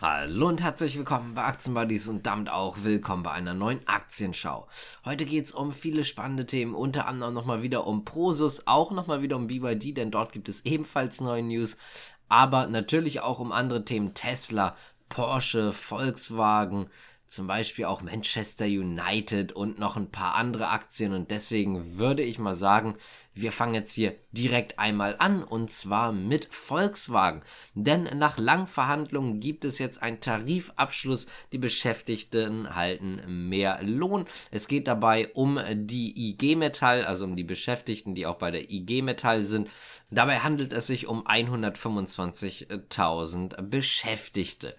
Hallo und herzlich willkommen bei Aktienbuddies und damit auch willkommen bei einer neuen Aktienschau. Heute geht es um viele spannende Themen, unter anderem nochmal wieder um Prosus, auch nochmal wieder um BYD, denn dort gibt es ebenfalls neue News, aber natürlich auch um andere Themen, Tesla, Porsche, Volkswagen, zum Beispiel auch Manchester United und noch ein paar andere Aktien. Und deswegen würde ich mal sagen, wir fangen jetzt hier direkt einmal an und zwar mit Volkswagen. Denn nach langen Verhandlungen gibt es jetzt einen Tarifabschluss. Die Beschäftigten halten mehr Lohn. Es geht dabei um die IG Metall, also um die Beschäftigten, die auch bei der IG Metall sind. Dabei handelt es sich um 125.000 Beschäftigte.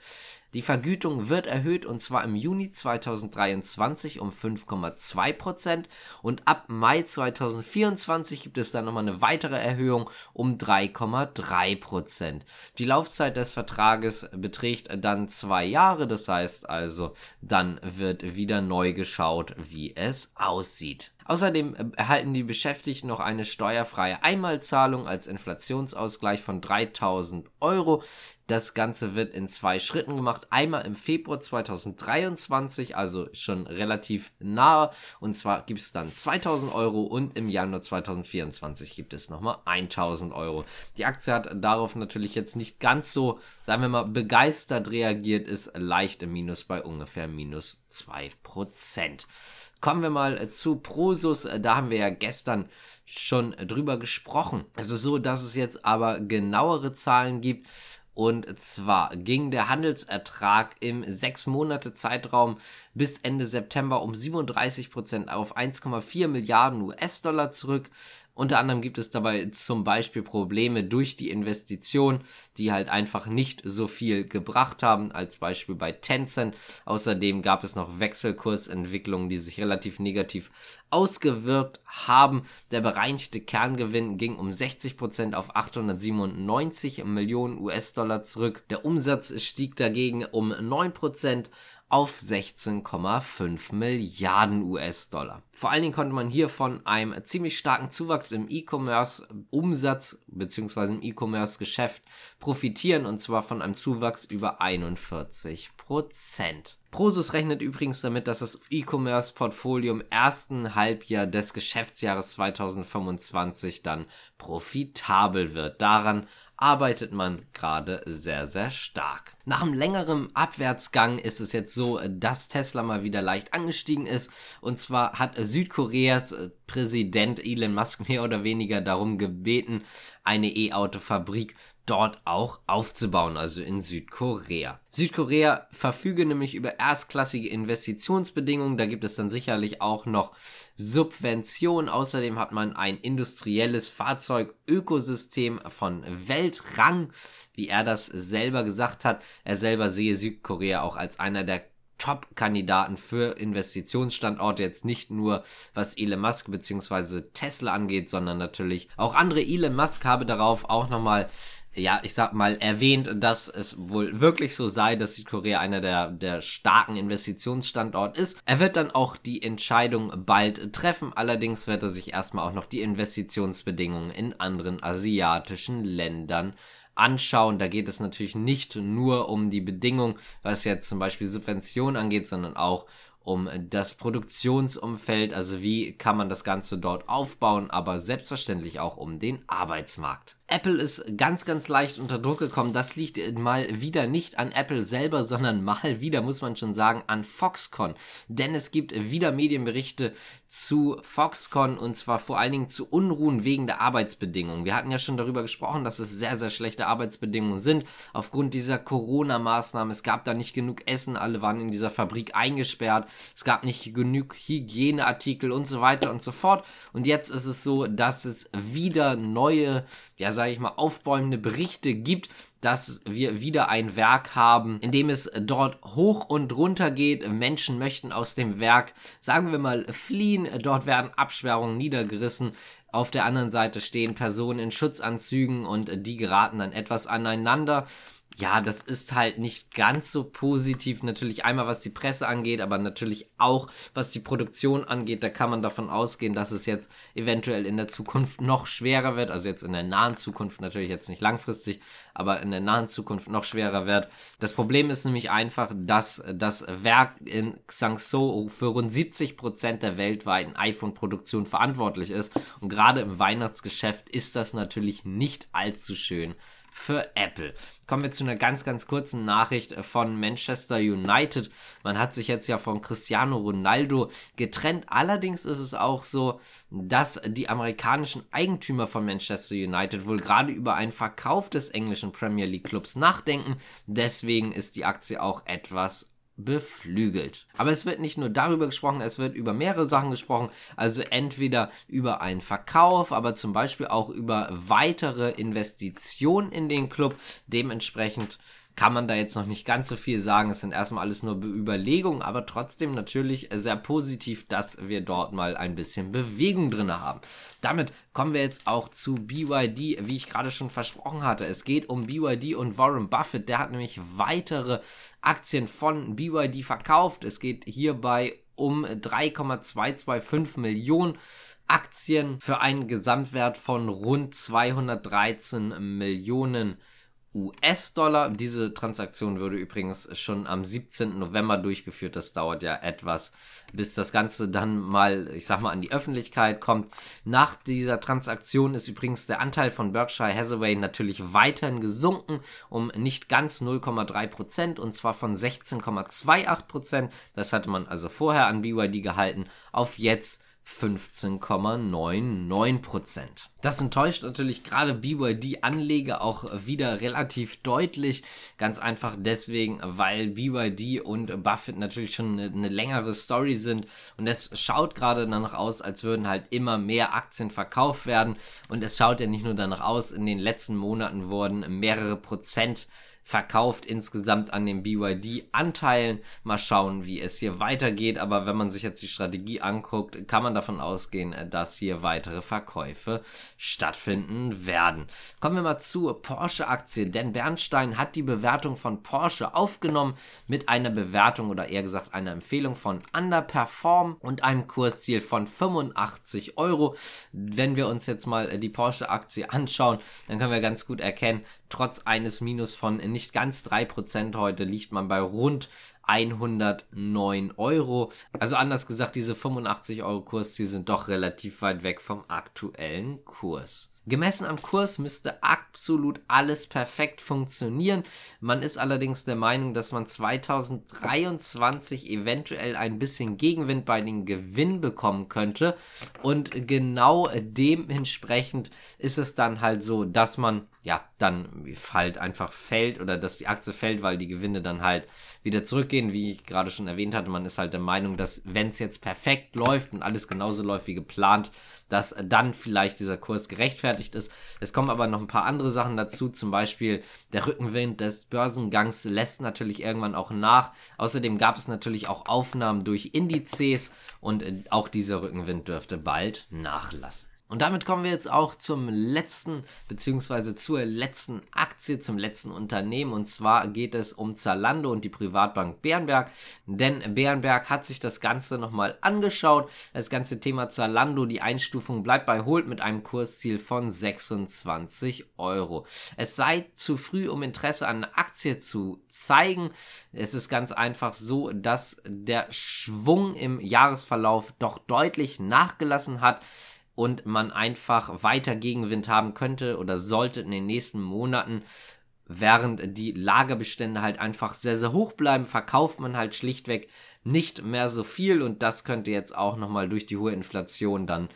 Die Vergütung wird erhöht und zwar im Juni 2023 um 5,2 Prozent und ab Mai 2024 gibt es dann nochmal eine weitere Erhöhung um 3,3 Prozent. Die Laufzeit des Vertrages beträgt dann zwei Jahre, das heißt also, dann wird wieder neu geschaut, wie es aussieht. Außerdem äh, erhalten die Beschäftigten noch eine steuerfreie Einmalzahlung als Inflationsausgleich von 3000 Euro. Das Ganze wird in zwei Schritten gemacht. Einmal im Februar 2023, also schon relativ nahe. Und zwar gibt es dann 2000 Euro und im Januar 2024 gibt es nochmal 1000 Euro. Die Aktie hat darauf natürlich jetzt nicht ganz so, sagen wir mal, begeistert reagiert, ist leicht im Minus bei ungefähr minus 2%. Kommen wir mal äh, zu Prosus. Äh, da haben wir ja gestern schon drüber gesprochen. Es ist so, dass es jetzt aber genauere Zahlen gibt. Und zwar ging der Handelsertrag im 6 Monate Zeitraum bis Ende September um 37% auf 1,4 Milliarden US-Dollar zurück. Unter anderem gibt es dabei zum Beispiel Probleme durch die Investition, die halt einfach nicht so viel gebracht haben, als Beispiel bei Tencent. Außerdem gab es noch Wechselkursentwicklungen, die sich relativ negativ ausgewirkt haben. Der bereinigte Kerngewinn ging um 60% auf 897 Millionen US-Dollar zurück. Der Umsatz stieg dagegen um 9% auf 16,5 Milliarden US-Dollar. Vor allen Dingen konnte man hier von einem ziemlich starken Zuwachs im E-Commerce-Umsatz bzw. im E-Commerce-Geschäft profitieren und zwar von einem Zuwachs über 41 Prozent. Prosus rechnet übrigens damit, dass das E-Commerce-Portfolio im ersten Halbjahr des Geschäftsjahres 2025 dann profitabel wird. Daran arbeitet man gerade sehr, sehr stark. Nach einem längeren Abwärtsgang ist es jetzt so, dass Tesla mal wieder leicht angestiegen ist. Und zwar hat Südkoreas Präsident Elon Musk mehr oder weniger darum gebeten, eine E-Auto-Fabrik dort auch aufzubauen, also in Südkorea. Südkorea verfüge nämlich über erstklassige Investitionsbedingungen, da gibt es dann sicherlich auch noch Subventionen. Außerdem hat man ein industrielles Fahrzeugökosystem von Weltrang, wie er das selber gesagt hat. Er selber sehe Südkorea auch als einer der Top-Kandidaten für Investitionsstandorte, jetzt nicht nur was Elon Musk bzw. Tesla angeht, sondern natürlich auch andere. Elon Musk habe darauf auch nochmal ja, ich sag mal, erwähnt, dass es wohl wirklich so sei, dass Südkorea einer der, der starken Investitionsstandort ist. Er wird dann auch die Entscheidung bald treffen, allerdings wird er sich erstmal auch noch die Investitionsbedingungen in anderen asiatischen Ländern anschauen. Da geht es natürlich nicht nur um die Bedingungen, was jetzt zum Beispiel Subventionen angeht, sondern auch um das Produktionsumfeld, also wie kann man das Ganze dort aufbauen, aber selbstverständlich auch um den Arbeitsmarkt. Apple ist ganz, ganz leicht unter Druck gekommen. Das liegt mal wieder nicht an Apple selber, sondern mal wieder, muss man schon sagen, an Foxconn. Denn es gibt wieder Medienberichte zu Foxconn und zwar vor allen Dingen zu Unruhen wegen der Arbeitsbedingungen. Wir hatten ja schon darüber gesprochen, dass es sehr, sehr schlechte Arbeitsbedingungen sind aufgrund dieser Corona-Maßnahmen. Es gab da nicht genug Essen, alle waren in dieser Fabrik eingesperrt. Es gab nicht genug Hygieneartikel und so weiter und so fort. Und jetzt ist es so, dass es wieder neue, ja, sage ich mal, aufbäumende Berichte gibt, dass wir wieder ein Werk haben, in dem es dort hoch und runter geht. Menschen möchten aus dem Werk, sagen wir mal, fliehen. Dort werden Absperrungen niedergerissen. Auf der anderen Seite stehen Personen in Schutzanzügen und die geraten dann etwas aneinander. Ja, das ist halt nicht ganz so positiv. Natürlich einmal, was die Presse angeht, aber natürlich auch, was die Produktion angeht. Da kann man davon ausgehen, dass es jetzt eventuell in der Zukunft noch schwerer wird. Also jetzt in der nahen Zukunft natürlich jetzt nicht langfristig, aber in der nahen Zukunft noch schwerer wird. Das Problem ist nämlich einfach, dass das Werk in Xangzhou für rund 70 Prozent der weltweiten iPhone-Produktion verantwortlich ist. Und gerade im Weihnachtsgeschäft ist das natürlich nicht allzu schön für Apple. Kommen wir zu einer ganz, ganz kurzen Nachricht von Manchester United. Man hat sich jetzt ja von Cristiano Ronaldo getrennt. Allerdings ist es auch so, dass die amerikanischen Eigentümer von Manchester United wohl gerade über einen Verkauf des englischen Premier League Clubs nachdenken. Deswegen ist die Aktie auch etwas beflügelt. Aber es wird nicht nur darüber gesprochen, es wird über mehrere Sachen gesprochen. Also entweder über einen Verkauf, aber zum Beispiel auch über weitere Investitionen in den Club. Dementsprechend kann man da jetzt noch nicht ganz so viel sagen. Es sind erstmal alles nur Überlegungen, aber trotzdem natürlich sehr positiv, dass wir dort mal ein bisschen Bewegung drin haben. Damit kommen wir jetzt auch zu BYD, wie ich gerade schon versprochen hatte. Es geht um BYD und Warren Buffett. Der hat nämlich weitere Aktien von BYD verkauft. Es geht hierbei um 3,225 Millionen. Aktien für einen Gesamtwert von rund 213 Millionen Euro. US-Dollar. Diese Transaktion würde übrigens schon am 17. November durchgeführt. Das dauert ja etwas, bis das Ganze dann mal, ich sag mal, an die Öffentlichkeit kommt. Nach dieser Transaktion ist übrigens der Anteil von Berkshire Hathaway natürlich weiterhin gesunken um nicht ganz 0,3 Prozent und zwar von 16,28 Prozent. Das hatte man also vorher an BYD gehalten auf jetzt 15,99%. Das enttäuscht natürlich gerade BYD-Anleger auch wieder relativ deutlich. Ganz einfach deswegen, weil BYD und Buffett natürlich schon eine, eine längere Story sind. Und es schaut gerade danach aus, als würden halt immer mehr Aktien verkauft werden. Und es schaut ja nicht nur danach aus, in den letzten Monaten wurden mehrere Prozent verkauft insgesamt an den BYD-Anteilen. Mal schauen, wie es hier weitergeht. Aber wenn man sich jetzt die Strategie anguckt, kann man davon ausgehen, dass hier weitere Verkäufe stattfinden werden. Kommen wir mal zur Porsche-Aktie, denn Bernstein hat die Bewertung von Porsche aufgenommen mit einer Bewertung oder eher gesagt einer Empfehlung von Underperform und einem Kursziel von 85 Euro. Wenn wir uns jetzt mal die Porsche-Aktie anschauen, dann können wir ganz gut erkennen, trotz eines Minus von nicht ganz 3% heute liegt man bei rund 109 Euro. Also anders gesagt, diese 85 Euro Kurs, die sind doch relativ weit weg vom aktuellen Kurs. Gemessen am Kurs müsste absolut alles perfekt funktionieren. Man ist allerdings der Meinung, dass man 2023 eventuell ein bisschen Gegenwind bei den Gewinn bekommen könnte. Und genau dementsprechend ist es dann halt so, dass man ja dann halt einfach fällt oder dass die Aktie fällt, weil die Gewinne dann halt wieder zurückgehen. Wie ich gerade schon erwähnt hatte, man ist halt der Meinung, dass wenn es jetzt perfekt läuft und alles genauso läuft wie geplant, dass dann vielleicht dieser Kurs gerechtfertigt ist. Es kommen aber noch ein paar andere Sachen dazu, zum Beispiel der Rückenwind des Börsengangs lässt natürlich irgendwann auch nach. Außerdem gab es natürlich auch Aufnahmen durch Indizes und äh, auch dieser Rückenwind dürfte bald nachlassen. Und damit kommen wir jetzt auch zum letzten, beziehungsweise zur letzten Aktie, zum letzten Unternehmen. Und zwar geht es um Zalando und die Privatbank Bärenberg. Denn Bärenberg hat sich das Ganze nochmal angeschaut. Das ganze Thema Zalando, die Einstufung bleibt bei Holt mit einem Kursziel von 26 Euro. Es sei zu früh, um Interesse an einer Aktie zu zeigen. Es ist ganz einfach so, dass der Schwung im Jahresverlauf doch deutlich nachgelassen hat und man einfach weiter Gegenwind haben könnte oder sollte in den nächsten Monaten, während die Lagerbestände halt einfach sehr, sehr hoch bleiben, verkauft man halt schlichtweg nicht mehr so viel und das könnte jetzt auch nochmal durch die hohe Inflation dann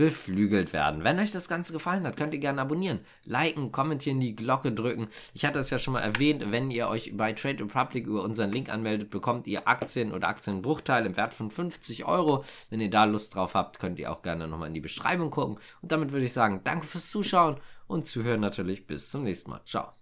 beflügelt werden. Wenn euch das Ganze gefallen hat, könnt ihr gerne abonnieren, liken, kommentieren, die Glocke drücken. Ich hatte es ja schon mal erwähnt, wenn ihr euch bei Trade Republic über unseren Link anmeldet, bekommt ihr Aktien oder Aktienbruchteile im Wert von 50 Euro. Wenn ihr da Lust drauf habt, könnt ihr auch gerne nochmal in die Beschreibung gucken. Und damit würde ich sagen, danke fürs Zuschauen und Zuhören natürlich. Bis zum nächsten Mal. Ciao.